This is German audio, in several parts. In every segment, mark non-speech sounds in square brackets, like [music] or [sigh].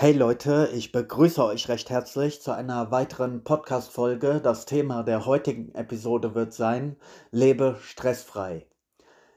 Hey Leute, ich begrüße euch recht herzlich zu einer weiteren Podcast-Folge. Das Thema der heutigen Episode wird sein: Lebe stressfrei.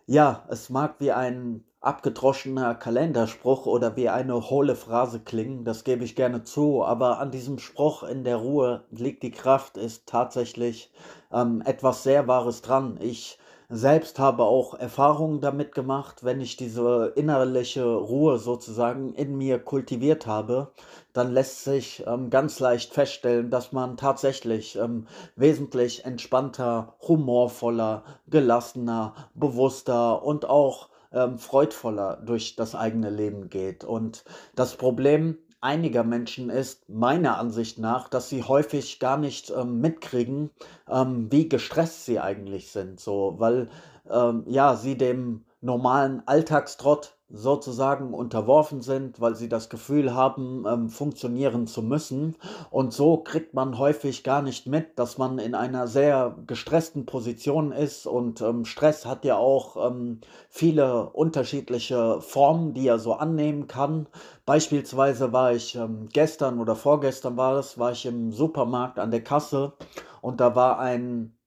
Ja, es mag wie ein abgedroschener Kalenderspruch oder wie eine hohle Phrase klingen, das gebe ich gerne zu, aber an diesem Spruch in der Ruhe liegt die Kraft, ist tatsächlich ähm, etwas sehr Wahres dran. Ich selbst habe auch Erfahrungen damit gemacht, wenn ich diese innerliche Ruhe sozusagen in mir kultiviert habe, dann lässt sich ähm, ganz leicht feststellen, dass man tatsächlich ähm, wesentlich entspannter, humorvoller, gelassener, bewusster und auch ähm, freudvoller durch das eigene Leben geht. Und das Problem einiger Menschen ist meiner Ansicht nach, dass sie häufig gar nicht ähm, mitkriegen, ähm, wie gestresst sie eigentlich sind. So, weil ähm, ja, sie dem normalen Alltagstrott sozusagen unterworfen sind, weil sie das Gefühl haben, ähm, funktionieren zu müssen. Und so kriegt man häufig gar nicht mit, dass man in einer sehr gestressten Position ist. Und ähm, Stress hat ja auch ähm, viele unterschiedliche Formen, die er so annehmen kann. Beispielsweise war ich ähm, gestern oder vorgestern war es, war ich im Supermarkt an der Kasse und da war ein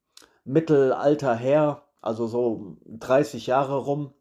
mittelalter Herr, also so 30 Jahre rum,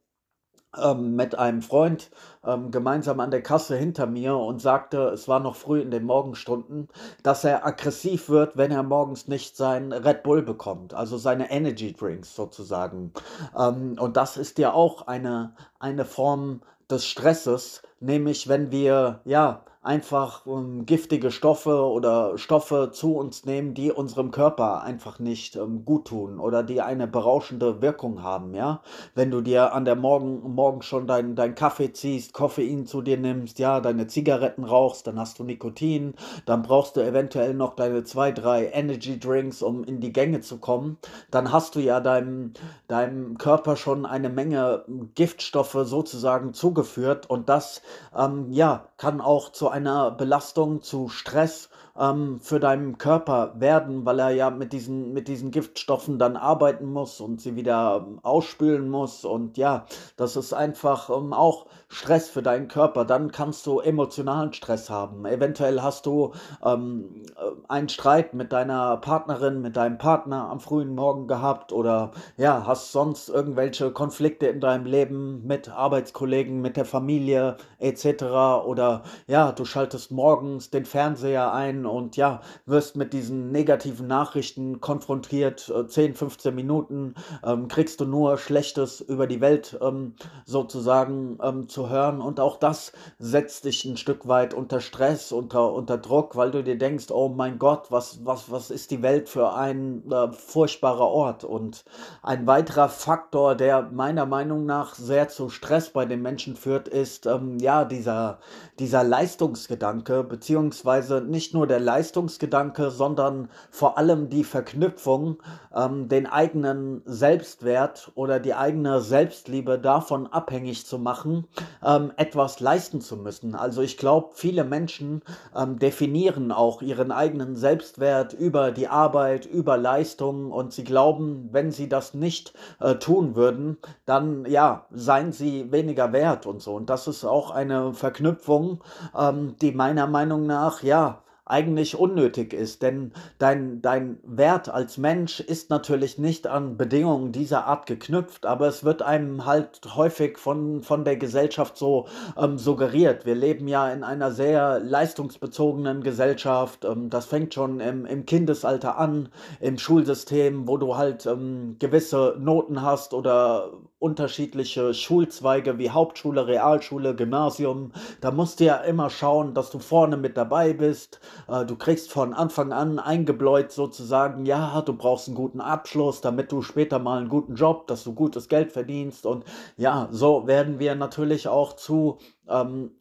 ähm, mit einem Freund ähm, gemeinsam an der Kasse hinter mir und sagte, es war noch früh in den Morgenstunden, dass er aggressiv wird, wenn er morgens nicht sein Red Bull bekommt, also seine Energy Drinks sozusagen. Ähm, und das ist ja auch eine, eine Form des Stresses, nämlich wenn wir ja einfach ähm, giftige Stoffe oder Stoffe zu uns nehmen, die unserem Körper einfach nicht ähm, gut tun oder die eine berauschende Wirkung haben, ja. Wenn du dir an der Morgen, Morgen schon deinen dein Kaffee ziehst, Koffein zu dir nimmst, ja, deine Zigaretten rauchst, dann hast du Nikotin, dann brauchst du eventuell noch deine zwei, drei Energy Drinks, um in die Gänge zu kommen, dann hast du ja deinem, deinem Körper schon eine Menge Giftstoffe sozusagen zugeführt und das, ähm, ja, kann auch zu einer Belastung, zu Stress ähm, für deinen Körper werden, weil er ja mit diesen, mit diesen Giftstoffen dann arbeiten muss und sie wieder ähm, ausspülen muss. Und ja, das ist einfach ähm, auch Stress für deinen Körper. Dann kannst du emotionalen Stress haben. Eventuell hast du ähm, äh, einen Streit mit deiner Partnerin, mit deinem Partner am frühen Morgen gehabt oder ja, hast sonst irgendwelche Konflikte in deinem Leben mit Arbeitskollegen, mit der Familie etc. Oder ja, du schaltest morgens den Fernseher ein und ja, wirst mit diesen negativen Nachrichten konfrontiert. 10, äh, 15 Minuten ähm, kriegst du nur Schlechtes über die Welt ähm, sozusagen ähm, zu hören und auch das setzt dich ein Stück weit unter Stress, unter, unter Druck, weil du dir denkst, oh mein Gott, was, was, was ist die Welt für ein äh, furchtbarer Ort? Und ein weiterer Faktor, der meiner Meinung nach sehr zu Stress bei den Menschen führt, ist ähm, ja dieser, dieser Leistungsgedanke, beziehungsweise nicht nur der der Leistungsgedanke, sondern vor allem die Verknüpfung, ähm, den eigenen Selbstwert oder die eigene Selbstliebe davon abhängig zu machen, ähm, etwas leisten zu müssen. Also ich glaube, viele Menschen ähm, definieren auch ihren eigenen Selbstwert über die Arbeit, über Leistung und sie glauben, wenn sie das nicht äh, tun würden, dann ja, seien sie weniger wert und so. Und das ist auch eine Verknüpfung, ähm, die meiner Meinung nach ja eigentlich unnötig ist, denn dein, dein Wert als Mensch ist natürlich nicht an Bedingungen dieser Art geknüpft, aber es wird einem halt häufig von, von der Gesellschaft so ähm, suggeriert. Wir leben ja in einer sehr leistungsbezogenen Gesellschaft. Ähm, das fängt schon im, im Kindesalter an, im Schulsystem, wo du halt ähm, gewisse Noten hast oder unterschiedliche Schulzweige wie Hauptschule, Realschule, Gymnasium. Da musst du ja immer schauen, dass du vorne mit dabei bist. Äh, du kriegst von Anfang an eingebläut sozusagen, ja, du brauchst einen guten Abschluss, damit du später mal einen guten Job, dass du gutes Geld verdienst. Und ja, so werden wir natürlich auch zu ähm,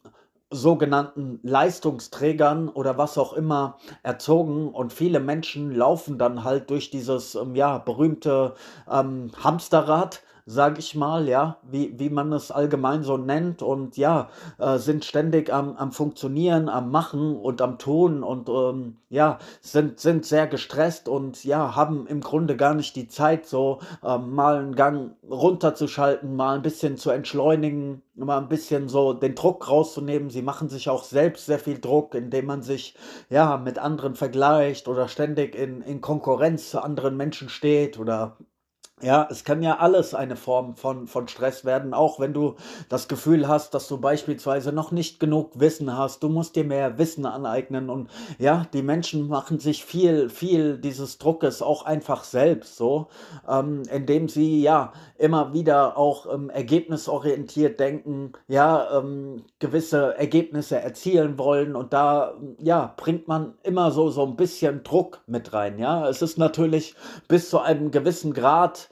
sogenannten Leistungsträgern oder was auch immer erzogen und viele Menschen laufen dann halt durch dieses ähm, ja berühmte ähm, Hamsterrad sage ich mal, ja, wie, wie man es allgemein so nennt und ja, äh, sind ständig am, am Funktionieren, am Machen und am Tun und ähm, ja, sind, sind sehr gestresst und ja, haben im Grunde gar nicht die Zeit, so ähm, mal einen Gang runterzuschalten, mal ein bisschen zu entschleunigen, mal ein bisschen so den Druck rauszunehmen. Sie machen sich auch selbst sehr viel Druck, indem man sich ja mit anderen vergleicht oder ständig in, in Konkurrenz zu anderen Menschen steht oder ja, es kann ja alles eine Form von, von Stress werden, auch wenn du das Gefühl hast, dass du beispielsweise noch nicht genug Wissen hast. Du musst dir mehr Wissen aneignen und ja, die Menschen machen sich viel, viel dieses Druckes auch einfach selbst so, ähm, indem sie ja immer wieder auch ähm, ergebnisorientiert denken, ja, ähm, gewisse Ergebnisse erzielen wollen und da ja, bringt man immer so, so ein bisschen Druck mit rein. Ja, es ist natürlich bis zu einem gewissen Grad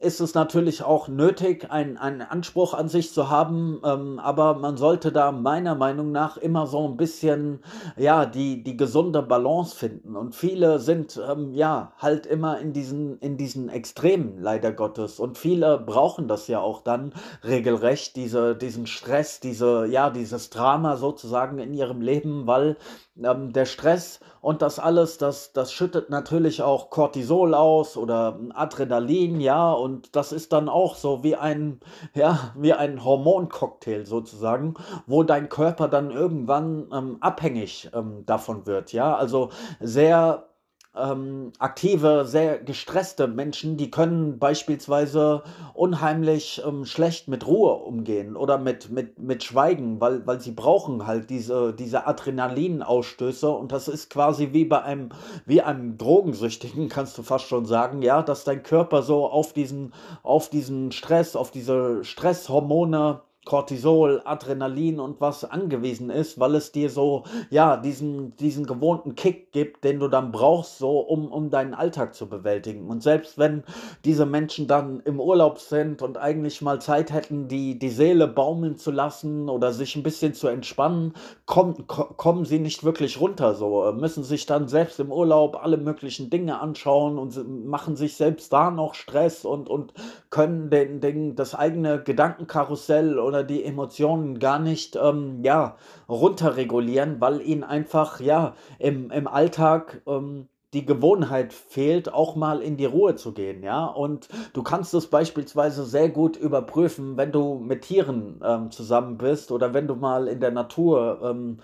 ist es natürlich auch nötig, einen, einen Anspruch an sich zu haben, ähm, aber man sollte da meiner Meinung nach immer so ein bisschen, ja, die, die gesunde Balance finden. Und viele sind, ähm, ja, halt immer in diesen, in diesen Extremen, leider Gottes. Und viele brauchen das ja auch dann regelrecht, diese, diesen Stress, diese, ja, dieses Drama sozusagen in ihrem Leben, weil ähm, der Stress und das alles, das, das schüttet natürlich auch Cortisol aus oder Adrenalin, ja, und das ist dann auch so wie ein, [laughs] ja, wie ein Hormoncocktail sozusagen, wo dein Körper dann irgendwann ähm, abhängig ähm, davon wird, ja, also sehr ähm, aktive, sehr gestresste Menschen, die können beispielsweise unheimlich ähm, schlecht mit Ruhe umgehen oder mit, mit, mit Schweigen, weil, weil sie brauchen halt diese, diese Adrenalinausstöße und das ist quasi wie bei einem, wie einem Drogensüchtigen, [laughs] kannst du fast schon sagen, ja, dass dein Körper so auf diesen, auf diesen Stress, auf diese Stresshormone Cortisol, Adrenalin und was angewiesen ist, weil es dir so, ja, diesen, diesen gewohnten Kick gibt, den du dann brauchst, so, um, um deinen Alltag zu bewältigen. Und selbst wenn diese Menschen dann im Urlaub sind und eigentlich mal Zeit hätten, die, die Seele baumeln zu lassen oder sich ein bisschen zu entspannen, kommen, kommen sie nicht wirklich runter, so, müssen sich dann selbst im Urlaub alle möglichen Dinge anschauen und machen sich selbst da noch Stress und, und können den, den, das eigene Gedankenkarussell oder oder die Emotionen gar nicht ähm, ja, runterregulieren, weil ihnen einfach ja im, im Alltag ähm, die Gewohnheit fehlt, auch mal in die Ruhe zu gehen, ja. Und du kannst es beispielsweise sehr gut überprüfen, wenn du mit Tieren ähm, zusammen bist oder wenn du mal in der Natur ähm, äh,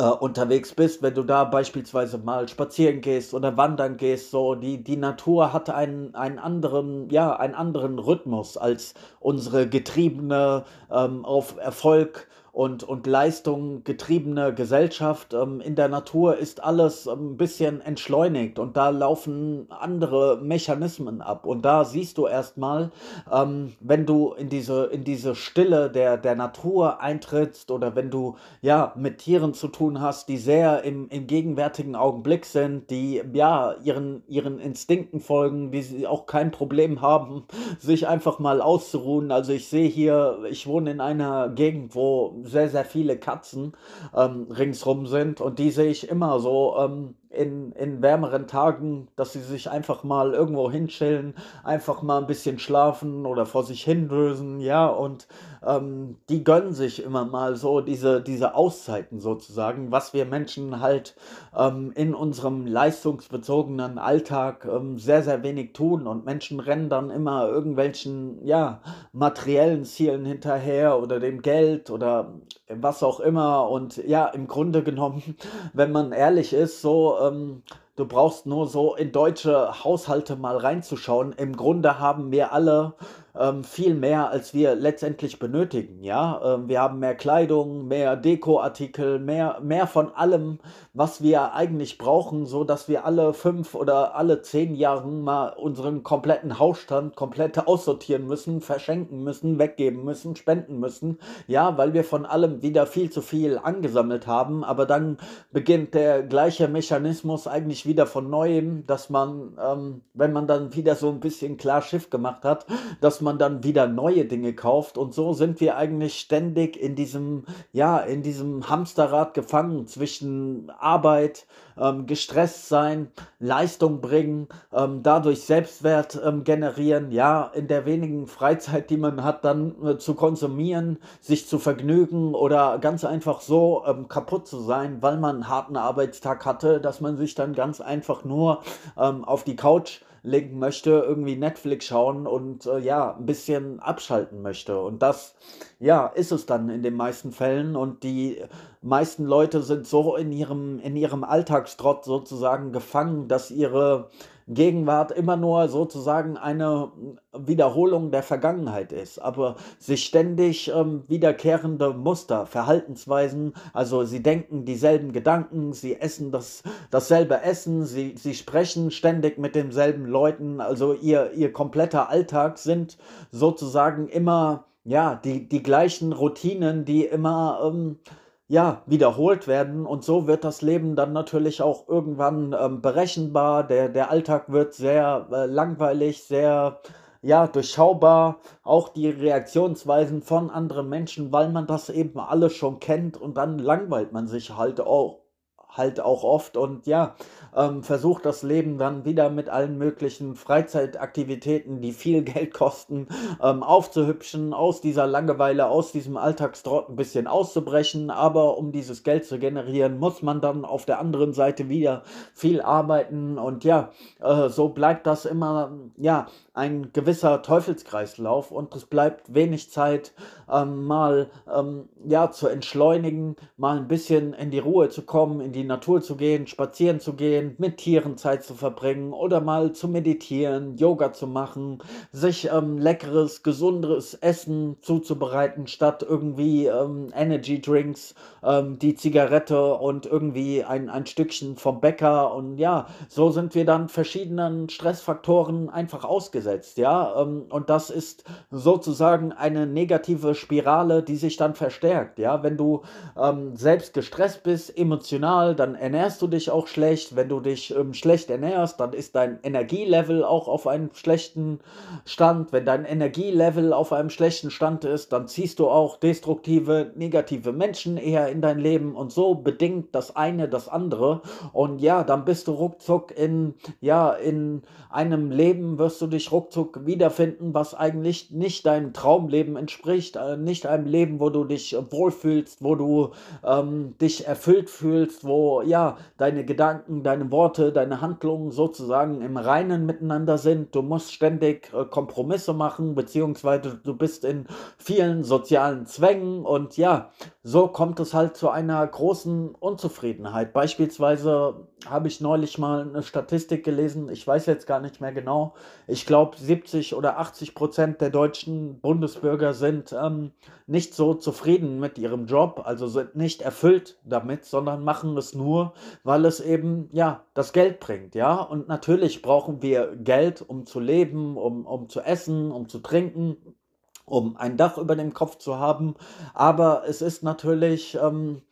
unterwegs bist, wenn du da beispielsweise mal spazieren gehst oder wandern gehst, so die, die Natur hat einen, einen anderen, ja, einen anderen Rhythmus als unsere getriebene ähm, auf Erfolg und, und Leistung getriebene Gesellschaft. Ähm, in der Natur ist alles ähm, ein bisschen entschleunigt und da laufen andere Mechanismen ab. Und da siehst du erstmal, ähm, wenn du in diese, in diese Stille der, der Natur eintrittst oder wenn du ja mit Tieren zu tun hast, die sehr im, im gegenwärtigen Augenblick sind, die ja ihren, ihren Instinkten folgen, die sie auch kein Problem haben, sich einfach mal auszuruhen. Also ich sehe hier, ich wohne in einer Gegend, wo sehr, sehr viele Katzen ähm, ringsrum sind. Und die sehe ich immer so ähm, in, in wärmeren Tagen, dass sie sich einfach mal irgendwo hinschillen, einfach mal ein bisschen schlafen oder vor sich hindösen, ja, und ähm, die gönnen sich immer mal so diese, diese Auszeiten sozusagen, was wir Menschen halt ähm, in unserem leistungsbezogenen Alltag ähm, sehr, sehr wenig tun. Und Menschen rennen dann immer irgendwelchen, ja, materiellen Zielen hinterher oder dem Geld oder was auch immer und ja, im Grunde genommen, [laughs] wenn man ehrlich ist, so ähm, du brauchst nur so in deutsche Haushalte mal reinzuschauen. Im Grunde haben wir alle ähm, viel mehr, als wir letztendlich benötigen. Ja, ähm, wir haben mehr Kleidung, mehr Dekoartikel, mehr, mehr von allem, was wir eigentlich brauchen, so dass wir alle fünf oder alle zehn Jahre mal unseren kompletten Hausstand komplett aussortieren müssen, verschenken müssen, weggeben müssen, spenden müssen. Ja, weil wir von allem wieder viel zu viel angesammelt haben. Aber dann beginnt der gleiche Mechanismus eigentlich wieder von neuem, dass man, ähm, wenn man dann wieder so ein bisschen klar Schiff gemacht hat, dass man dann wieder neue Dinge kauft. Und so sind wir eigentlich ständig in diesem, ja, in diesem Hamsterrad gefangen zwischen Arbeit, ähm, gestresst sein, Leistung bringen, ähm, dadurch Selbstwert ähm, generieren, ja, in der wenigen Freizeit, die man hat, dann äh, zu konsumieren, sich zu vergnügen oder ganz einfach so ähm, kaputt zu sein, weil man einen harten Arbeitstag hatte, dass man sich dann ganz einfach nur ähm, auf die Couch legen möchte, irgendwie Netflix schauen und äh, ja, ein bisschen abschalten möchte. Und das, ja, ist es dann in den meisten Fällen. Und die meisten Leute sind so in ihrem, in ihrem Alltagstrott sozusagen gefangen, dass ihre Gegenwart immer nur sozusagen eine Wiederholung der Vergangenheit ist, aber sich ständig ähm, wiederkehrende Muster, Verhaltensweisen, also sie denken dieselben Gedanken, sie essen das, dasselbe Essen, sie, sie sprechen ständig mit denselben Leuten, also ihr, ihr kompletter Alltag sind sozusagen immer, ja, die, die gleichen Routinen, die immer, ähm, ja, wiederholt werden und so wird das Leben dann natürlich auch irgendwann ähm, berechenbar. Der, der Alltag wird sehr äh, langweilig, sehr ja, durchschaubar. Auch die Reaktionsweisen von anderen Menschen, weil man das eben alles schon kennt und dann langweilt man sich halt auch halt auch oft und ja, ähm, versucht das Leben dann wieder mit allen möglichen Freizeitaktivitäten, die viel [laughs] Geld kosten, ähm, aufzuhübschen, aus dieser Langeweile, aus diesem Alltagstrott ein bisschen auszubrechen. Aber um dieses Geld zu generieren, muss man dann auf der anderen Seite wieder viel arbeiten und ja, äh, so bleibt das immer, ja, ein gewisser Teufelskreislauf und es bleibt wenig Zeit, ähm, mal ähm, ja, zu entschleunigen, mal ein bisschen in die Ruhe zu kommen, in die Natur zu gehen, spazieren zu gehen, mit Tieren Zeit zu verbringen oder mal zu meditieren, Yoga zu machen, sich ähm, leckeres, gesunderes Essen zuzubereiten, statt irgendwie ähm, Energy Drinks, ähm, die Zigarette und irgendwie ein, ein Stückchen vom Bäcker. Und ja, so sind wir dann verschiedenen Stressfaktoren einfach ausgesetzt ausgesetzt, ja, ähm, und das ist sozusagen eine negative Spirale, die sich dann verstärkt, ja, wenn du ähm, selbst gestresst bist, emotional, dann ernährst du dich auch schlecht, wenn du dich ähm, schlecht ernährst, dann ist dein Energielevel auch auf einem schlechten Stand, wenn dein Energielevel auf einem schlechten Stand ist, dann ziehst du auch destruktive, negative Menschen eher in dein Leben. Und so bedingt das eine das andere. Und ja, dann bist du ruckzuck in, ja, in einem Leben wirst du dich ruckzuck wiederfinden, was eigentlich nicht deinem Traumleben entspricht, äh, nicht einem Leben, wo du dich wohlfühlst, wo du ähm, dich erfüllt fühlst, wo ja deine Gedanken, deine Worte, deine Handlungen sozusagen im Reinen miteinander sind. Du musst ständig äh, Kompromisse machen, beziehungsweise du bist in vielen sozialen Zwängen und ja, so kommt es halt zu einer großen Unzufriedenheit. Beispielsweise habe ich neulich mal eine Statistik gelesen, ich weiß jetzt gar nicht mehr genau, ich glaube, glaube, 70 oder 80 Prozent der deutschen Bundesbürger sind ähm, nicht so zufrieden mit ihrem Job, also sind nicht erfüllt damit, sondern machen es nur, weil es eben, ja, das Geld bringt, ja. Und natürlich brauchen wir Geld, um zu leben, um, um zu essen, um zu trinken um ein Dach über dem Kopf zu haben. Aber es ist natürlich ähm,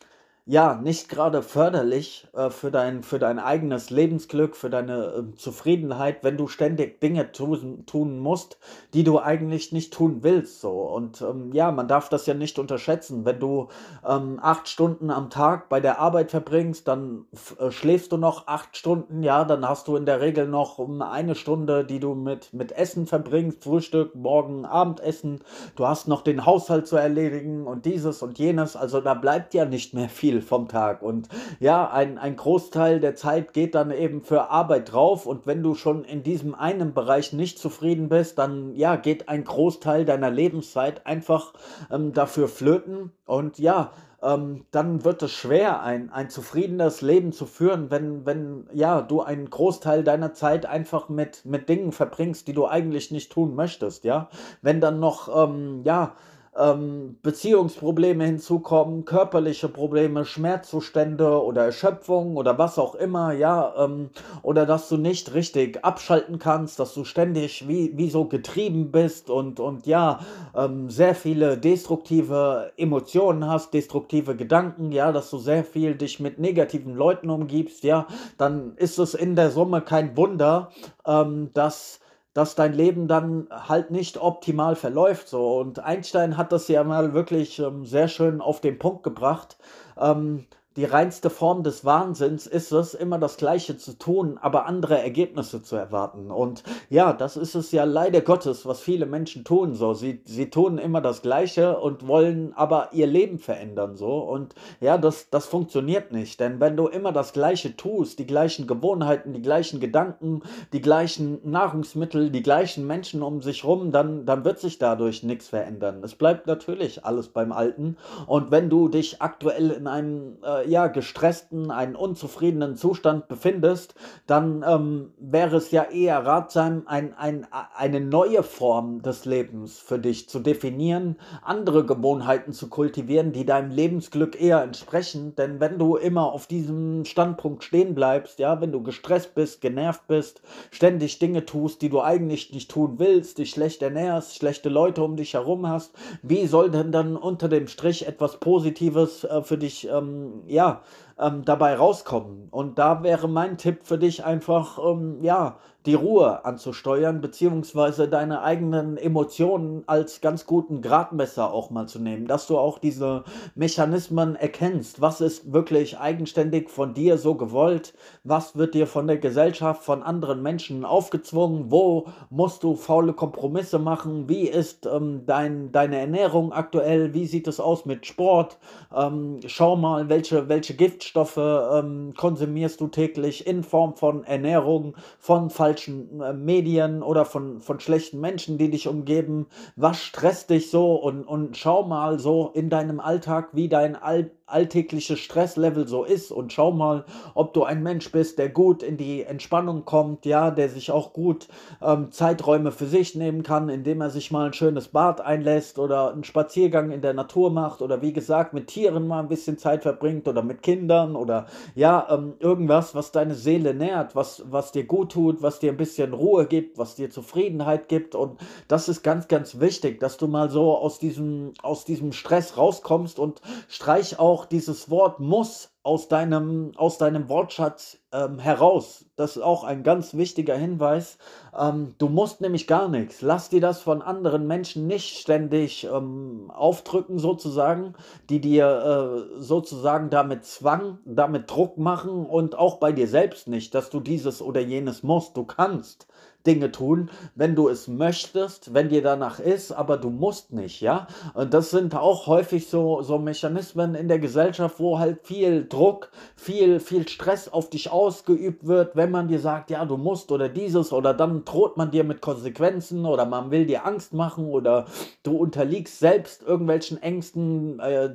ja, nicht gerade förderlich äh, für dein, für dein eigenes Lebensglück, für deine äh, Zufriedenheit, wenn du ständig Dinge tun, tun musst, die du eigentlich nicht tun willst. So. Und ähm, ja, man darf das ja nicht unterschätzen. Wenn du ähm, acht Stunden am Tag bei der Arbeit verbringst, dann äh, schläfst du noch acht Stunden, ja, dann hast du in der Regel noch um eine Stunde, die du mit, mit Essen verbringst, Frühstück, Morgen, Abendessen. Du hast noch den Haushalt zu erledigen und dieses und jenes. Also da bleibt ja nicht mehr viel viel vom Tag. Und ja, ein, ein Großteil der Zeit geht dann eben für Arbeit drauf. Und wenn du schon in diesem einen Bereich nicht zufrieden bist, dann ja, geht ein Großteil deiner Lebenszeit einfach ähm, dafür flöten. Und ja, ähm, dann wird es schwer, ein, ein zufriedenes Leben zu führen, wenn, wenn ja, du einen Großteil deiner Zeit einfach mit, mit Dingen verbringst, die du eigentlich nicht tun möchtest, ja. Wenn dann noch, ähm, ja, ähm, Beziehungsprobleme hinzukommen, körperliche Probleme, Schmerzzustände oder Erschöpfung oder was auch immer, ja, ähm, oder dass du nicht richtig abschalten kannst, dass du ständig wie, wie so getrieben bist und, und ja, ähm, sehr viele destruktive Emotionen hast, destruktive Gedanken, ja, dass du sehr viel dich mit negativen Leuten umgibst, ja, dann ist es in der Summe kein Wunder, ähm, dass dass dein Leben dann halt nicht optimal verläuft. So. Und Einstein hat das ja mal wirklich ähm, sehr schön auf den Punkt gebracht. Ähm, die reinste Form des Wahnsinns ist es, immer das Gleiche zu tun, aber andere Ergebnisse zu erwarten. Und ja, das ist es ja leider Gottes, was viele Menschen tun. So, sie, sie tun immer das Gleiche und wollen aber ihr Leben verändern. So, und ja, das, das funktioniert nicht. Denn wenn du immer das Gleiche tust, die gleichen Gewohnheiten, die gleichen Gedanken, die gleichen Nahrungsmittel, die gleichen Menschen um sich rum, dann, dann wird sich dadurch nichts verändern. Es bleibt natürlich alles beim Alten. Und wenn du dich aktuell in einem äh, ja, gestressten, einen unzufriedenen Zustand befindest, dann ähm, wäre es ja eher ratsam, ein, ein, eine neue Form des Lebens für dich zu definieren, andere Gewohnheiten zu kultivieren, die deinem Lebensglück eher entsprechen. Denn wenn du immer auf diesem Standpunkt stehen bleibst, ja, wenn du gestresst bist, genervt bist, ständig Dinge tust, die du eigentlich nicht tun willst, dich schlecht ernährst, schlechte Leute um dich herum hast, wie soll denn dann unter dem Strich etwas Positives äh, für dich ähm, ja, ähm, dabei rauskommen. Und da wäre mein Tipp für dich einfach, ähm, ja, die Ruhe anzusteuern, beziehungsweise deine eigenen Emotionen als ganz guten Gradmesser auch mal zu nehmen, dass du auch diese Mechanismen erkennst. Was ist wirklich eigenständig von dir so gewollt? Was wird dir von der Gesellschaft, von anderen Menschen aufgezwungen? Wo musst du faule Kompromisse machen? Wie ist ähm, dein, deine Ernährung aktuell? Wie sieht es aus mit Sport? Ähm, schau mal, welche, welche Giftstoffe ähm, konsumierst du täglich in Form von Ernährung, von falschen äh, Medien oder von, von schlechten Menschen, die dich umgeben. Was stresst dich so und, und schau mal so in deinem Alltag, wie dein All alltägliche Stresslevel so ist und schau mal, ob du ein Mensch bist, der gut in die Entspannung kommt, ja, der sich auch gut ähm, Zeiträume für sich nehmen kann, indem er sich mal ein schönes Bad einlässt oder einen Spaziergang in der Natur macht oder wie gesagt mit Tieren mal ein bisschen Zeit verbringt oder mit Kindern oder ja, ähm, irgendwas, was deine Seele nährt, was, was dir gut tut, was dir ein bisschen Ruhe gibt, was dir Zufriedenheit gibt. Und das ist ganz, ganz wichtig, dass du mal so aus diesem, aus diesem Stress rauskommst und streich auch dieses Wort muss aus deinem, aus deinem Wortschatz ähm, heraus. Das ist auch ein ganz wichtiger Hinweis. Ähm, du musst nämlich gar nichts. Lass dir das von anderen Menschen nicht ständig ähm, aufdrücken, sozusagen, die dir äh, sozusagen damit Zwang, damit Druck machen und auch bei dir selbst nicht, dass du dieses oder jenes musst. Du kannst. Dinge tun, wenn du es möchtest, wenn dir danach ist, aber du musst nicht, ja. Und das sind auch häufig so, so Mechanismen in der Gesellschaft, wo halt viel Druck, viel, viel Stress auf dich ausgeübt wird, wenn man dir sagt, ja, du musst oder dieses oder dann droht man dir mit Konsequenzen oder man will dir Angst machen oder du unterliegst selbst irgendwelchen Ängsten, äh,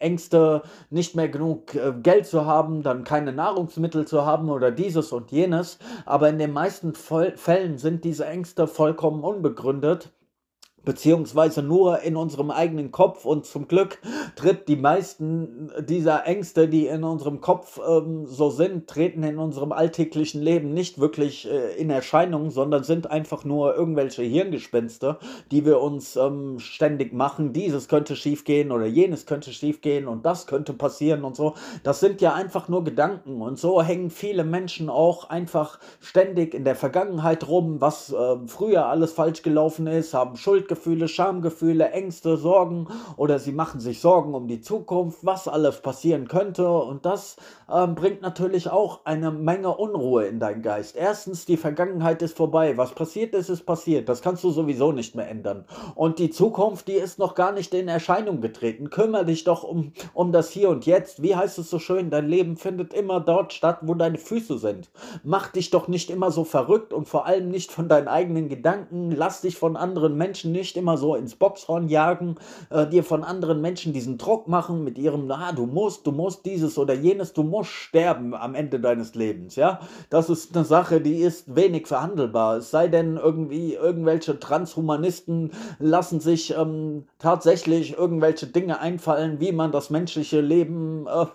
Ängste, nicht mehr genug äh, Geld zu haben, dann keine Nahrungsmittel zu haben oder dieses und jenes. Aber in den meisten Fällen sind diese Ängste vollkommen unbegründet beziehungsweise nur in unserem eigenen Kopf und zum Glück tritt die meisten dieser Ängste, die in unserem Kopf ähm, so sind, treten in unserem alltäglichen Leben nicht wirklich äh, in Erscheinung, sondern sind einfach nur irgendwelche Hirngespinste, die wir uns ähm, ständig machen. Dieses könnte schiefgehen oder jenes könnte schiefgehen und das könnte passieren und so. Das sind ja einfach nur Gedanken und so hängen viele Menschen auch einfach ständig in der Vergangenheit rum, was äh, früher alles falsch gelaufen ist, haben Schuld Schuldgefühle, Schamgefühle, Ängste, Sorgen oder sie machen sich Sorgen um die Zukunft, was alles passieren könnte und das ähm, bringt natürlich auch eine Menge Unruhe in deinen Geist. Erstens, die Vergangenheit ist vorbei. Was passiert ist, ist passiert. Das kannst du sowieso nicht mehr ändern. Und die Zukunft, die ist noch gar nicht in Erscheinung getreten. Kümmer dich doch um, um das Hier und Jetzt. Wie heißt es so schön? Dein Leben findet immer dort statt, wo deine Füße sind. Mach dich doch nicht immer so verrückt und vor allem nicht von deinen eigenen Gedanken. Lass dich von anderen Menschen nicht immer so ins Boxhorn jagen, äh, dir von anderen Menschen diesen Druck machen mit ihrem, na, du musst, du musst dieses oder jenes, du musst musst sterben am Ende deines Lebens, ja. Das ist eine Sache, die ist wenig verhandelbar. Es sei denn, irgendwie irgendwelche Transhumanisten lassen sich ähm, tatsächlich irgendwelche Dinge einfallen, wie man das menschliche Leben äh,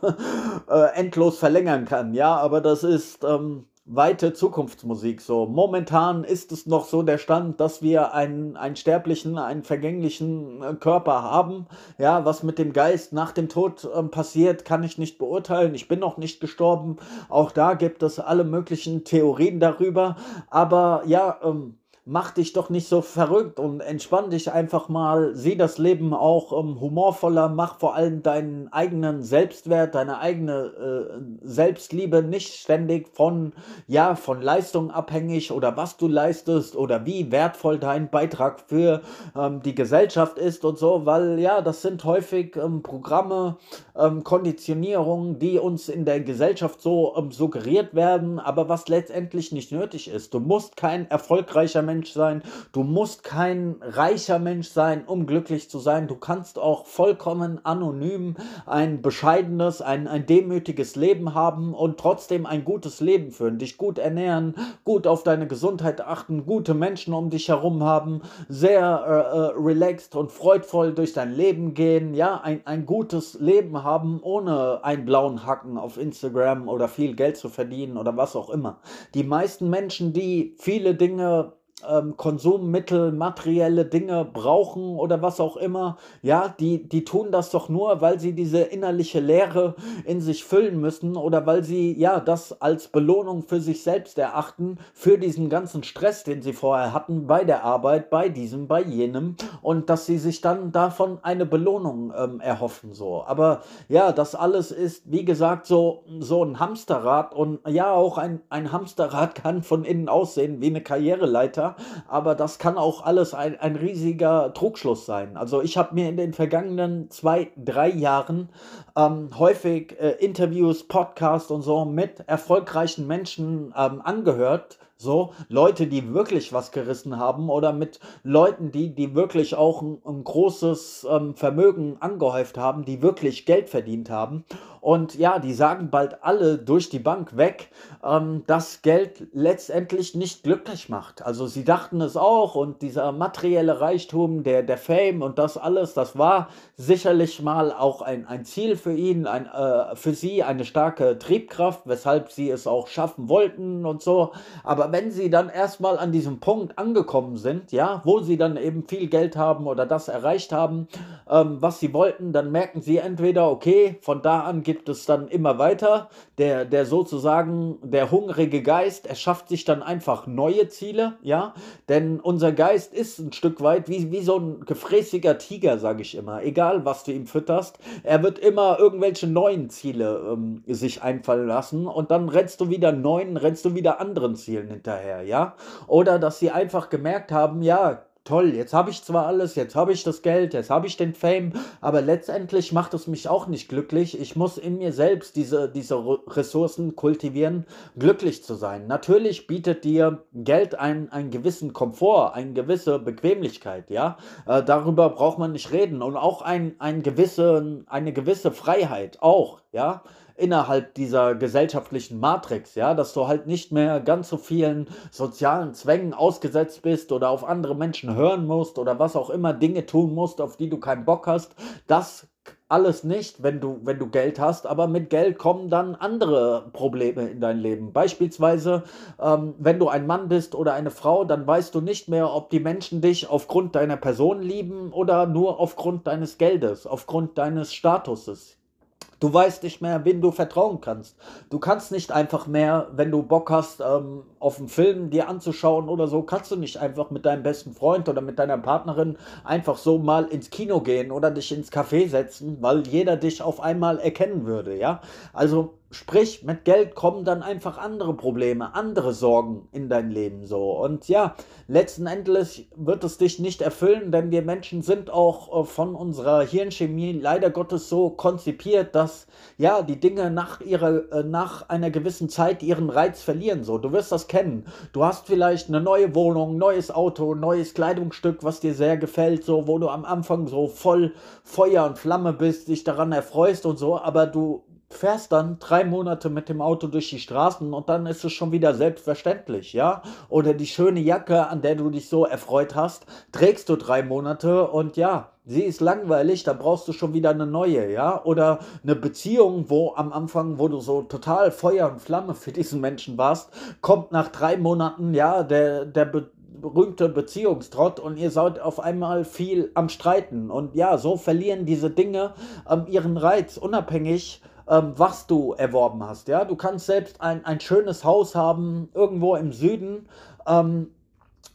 [laughs] äh, endlos verlängern kann, ja. Aber das ist ähm, weite Zukunftsmusik. So momentan ist es noch so der Stand, dass wir einen, einen sterblichen, einen vergänglichen äh, Körper haben. Ja, was mit dem Geist nach dem Tod äh, passiert, kann ich nicht beurteilen. Ich bin noch nicht gestorben. Auch da gibt es alle möglichen Theorien darüber. Aber ja, ähm, mach dich doch nicht so verrückt und entspann dich einfach mal, sieh das Leben auch ähm, humorvoller, mach vor allem deinen eigenen Selbstwert, deine eigene äh, Selbstliebe nicht ständig von, ja, von Leistung abhängig oder was du leistest oder wie wertvoll dein Beitrag für ähm, die Gesellschaft ist und so, weil ja, das sind häufig ähm, Programme, ähm, Konditionierungen, die uns in der Gesellschaft so ähm, suggeriert werden, aber was letztendlich nicht nötig ist. Du musst kein erfolgreicher Mensch Mensch sein, du musst kein reicher Mensch sein, um glücklich zu sein. Du kannst auch vollkommen anonym ein bescheidenes, ein, ein demütiges Leben haben und trotzdem ein gutes Leben führen, dich gut ernähren, gut auf deine Gesundheit achten, gute Menschen um dich herum haben, sehr äh, äh relaxed und freudvoll durch dein Leben gehen, ja, ein, ein gutes Leben haben, ohne einen blauen Hacken auf Instagram oder viel Geld zu verdienen oder was auch immer. Die meisten Menschen, die viele Dinge ähm, Konsummittel, materielle Dinge brauchen oder was auch immer, ja, die, die tun das doch nur, weil sie diese innerliche Leere in sich füllen müssen oder weil sie ja das als Belohnung für sich selbst erachten, für diesen ganzen Stress, den sie vorher hatten bei der Arbeit, bei diesem, bei jenem und dass sie sich dann davon eine Belohnung ähm, erhoffen, so. Aber ja, das alles ist, wie gesagt, so, so ein Hamsterrad und ja, auch ein, ein Hamsterrad [laughs] kann von innen aussehen wie eine Karriereleiter aber das kann auch alles ein, ein riesiger Trugschluss sein. Also ich habe mir in den vergangenen zwei, drei Jahren ähm, häufig äh, Interviews, Podcasts und so mit erfolgreichen Menschen ähm, angehört, so, Leute, die wirklich was gerissen haben oder mit Leuten, die, die wirklich auch ein, ein großes ähm, Vermögen angehäuft haben, die wirklich Geld verdient haben. Und ja, die sagen bald alle durch die Bank weg, ähm, dass Geld letztendlich nicht glücklich macht. Also sie dachten es auch und dieser materielle Reichtum, der, der Fame und das alles, das war sicherlich mal auch ein, ein Ziel für ihn, ein, äh, für sie eine starke Triebkraft, weshalb sie es auch schaffen wollten und so. Aber wenn sie dann erstmal an diesem Punkt angekommen sind, ja, wo sie dann eben viel Geld haben oder das erreicht haben, ähm, was sie wollten, dann merken sie entweder, okay, von da an gibt es dann immer weiter. Der, der sozusagen, der hungrige Geist erschafft sich dann einfach neue Ziele, ja. Denn unser Geist ist ein Stück weit wie, wie so ein gefräßiger Tiger, sage ich immer. Egal, was du ihm fütterst, er wird immer irgendwelche neuen Ziele ähm, sich einfallen lassen und dann rennst du wieder neuen, rennst du wieder anderen Zielen hinterher, ja. Oder dass sie einfach gemerkt haben, ja, toll, jetzt habe ich zwar alles, jetzt habe ich das Geld, jetzt habe ich den Fame, aber letztendlich macht es mich auch nicht glücklich. Ich muss in mir selbst diese, diese Ressourcen kultivieren, glücklich zu sein. Natürlich bietet dir Geld einen, einen gewissen Komfort, eine gewisse Bequemlichkeit, ja. Äh, darüber braucht man nicht reden. Und auch ein, ein gewisse, eine gewisse Freiheit, auch, ja innerhalb dieser gesellschaftlichen Matrix, ja, dass du halt nicht mehr ganz so vielen sozialen Zwängen ausgesetzt bist oder auf andere Menschen hören musst oder was auch immer Dinge tun musst, auf die du keinen Bock hast. Das alles nicht, wenn du, wenn du Geld hast, aber mit Geld kommen dann andere Probleme in dein Leben. Beispielsweise, ähm, wenn du ein Mann bist oder eine Frau, dann weißt du nicht mehr, ob die Menschen dich aufgrund deiner Person lieben oder nur aufgrund deines Geldes, aufgrund deines Statuses. Du weißt nicht mehr, wen du vertrauen kannst. Du kannst nicht einfach mehr, wenn du Bock hast, ähm, auf einen Film dir anzuschauen oder so, kannst du nicht einfach mit deinem besten Freund oder mit deiner Partnerin einfach so mal ins Kino gehen oder dich ins Café setzen, weil jeder dich auf einmal erkennen würde, ja? Also Sprich, mit Geld kommen dann einfach andere Probleme, andere Sorgen in dein Leben so. Und ja, letzten Endes wird es dich nicht erfüllen, denn wir Menschen sind auch äh, von unserer Hirnchemie leider Gottes so konzipiert, dass ja die Dinge nach ihrer, äh, nach einer gewissen Zeit ihren Reiz verlieren. So, du wirst das kennen. Du hast vielleicht eine neue Wohnung, neues Auto, neues Kleidungsstück, was dir sehr gefällt, so, wo du am Anfang so voll Feuer und Flamme bist, dich daran erfreust und so, aber du fährst dann drei Monate mit dem Auto durch die Straßen und dann ist es schon wieder selbstverständlich, ja? Oder die schöne Jacke, an der du dich so erfreut hast, trägst du drei Monate und ja, sie ist langweilig, da brauchst du schon wieder eine neue, ja? Oder eine Beziehung, wo am Anfang, wo du so total Feuer und Flamme für diesen Menschen warst, kommt nach drei Monaten, ja, der, der Be berühmte Beziehungstrott und ihr seid auf einmal viel am Streiten. Und ja, so verlieren diese Dinge ähm, ihren Reiz, unabhängig ähm, was du erworben hast. Ja, du kannst selbst ein, ein schönes Haus haben irgendwo im Süden. Ähm,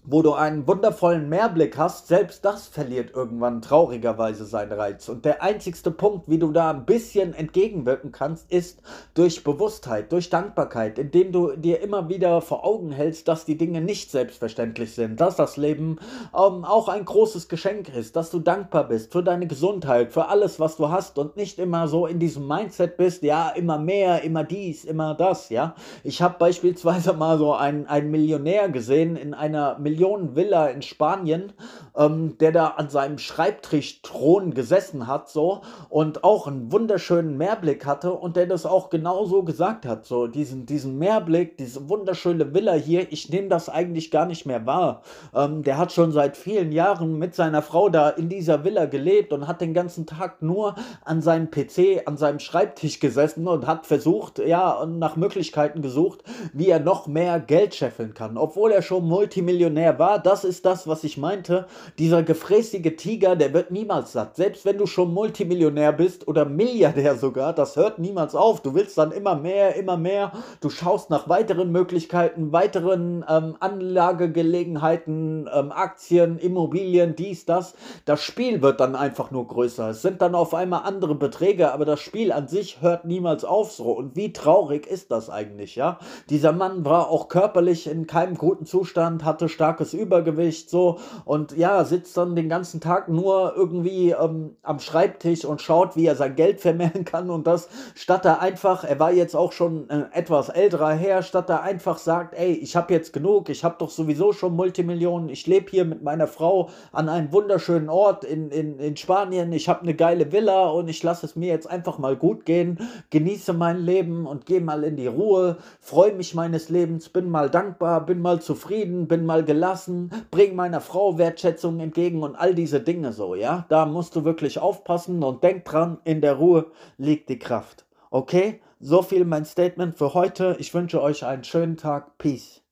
wo du einen wundervollen Meerblick hast, selbst das verliert irgendwann traurigerweise seinen Reiz. Und der einzigste Punkt, wie du da ein bisschen entgegenwirken kannst, ist durch Bewusstheit, durch Dankbarkeit, indem du dir immer wieder vor Augen hältst, dass die Dinge nicht selbstverständlich sind, dass das Leben ähm, auch ein großes Geschenk ist, dass du dankbar bist für deine Gesundheit, für alles, was du hast und nicht immer so in diesem Mindset bist, ja, immer mehr, immer dies, immer das, ja. Ich habe beispielsweise mal so einen, einen Millionär gesehen in einer Millionär Millionen-Villa in Spanien, ähm, der da an seinem Schreibtischthron gesessen hat, so und auch einen wunderschönen Meerblick hatte und der das auch genauso gesagt hat, so diesen, diesen Meerblick, diese wunderschöne Villa hier, ich nehme das eigentlich gar nicht mehr wahr. Ähm, der hat schon seit vielen Jahren mit seiner Frau da in dieser Villa gelebt und hat den ganzen Tag nur an seinem PC, an seinem Schreibtisch gesessen und hat versucht, ja, nach Möglichkeiten gesucht, wie er noch mehr Geld scheffeln kann, obwohl er schon Multimillionär er war, das ist das, was ich meinte. Dieser gefräßige Tiger, der wird niemals satt. Selbst wenn du schon Multimillionär bist oder Milliardär sogar, das hört niemals auf. Du willst dann immer mehr, immer mehr. Du schaust nach weiteren Möglichkeiten, weiteren ähm, Anlagegelegenheiten, ähm, Aktien, Immobilien, dies, das. Das Spiel wird dann einfach nur größer. Es sind dann auf einmal andere Beträge, aber das Spiel an sich hört niemals auf so. Und wie traurig ist das eigentlich, ja? Dieser Mann war auch körperlich in keinem guten Zustand, hatte starkes Übergewicht, so. Und ja, sitzt dann den ganzen Tag nur irgendwie ähm, am Schreibtisch und schaut, wie er sein Geld [laughs] vermehren kann und das, statt er einfach, er war jetzt auch schon ein etwas älterer Herr, statt er einfach sagt, ey, ich habe jetzt genug, ich habe doch sowieso schon Multimillionen, ich lebe hier mit meiner Frau an einem wunderschönen Ort in, in, in Spanien, ich habe eine geile Villa und ich lasse es mir jetzt einfach mal gut gehen, genieße mein Leben und gehe mal in die Ruhe, freue mich meines Lebens, bin mal dankbar, bin mal zufrieden, bin mal gelassen lassen, bring meiner Frau Wertschätzung entgegen und all diese Dinge so, ja? Da musst du wirklich aufpassen und denk dran, in der Ruhe liegt die Kraft. Okay? So viel mein Statement für heute. Ich wünsche euch einen schönen Tag. Peace.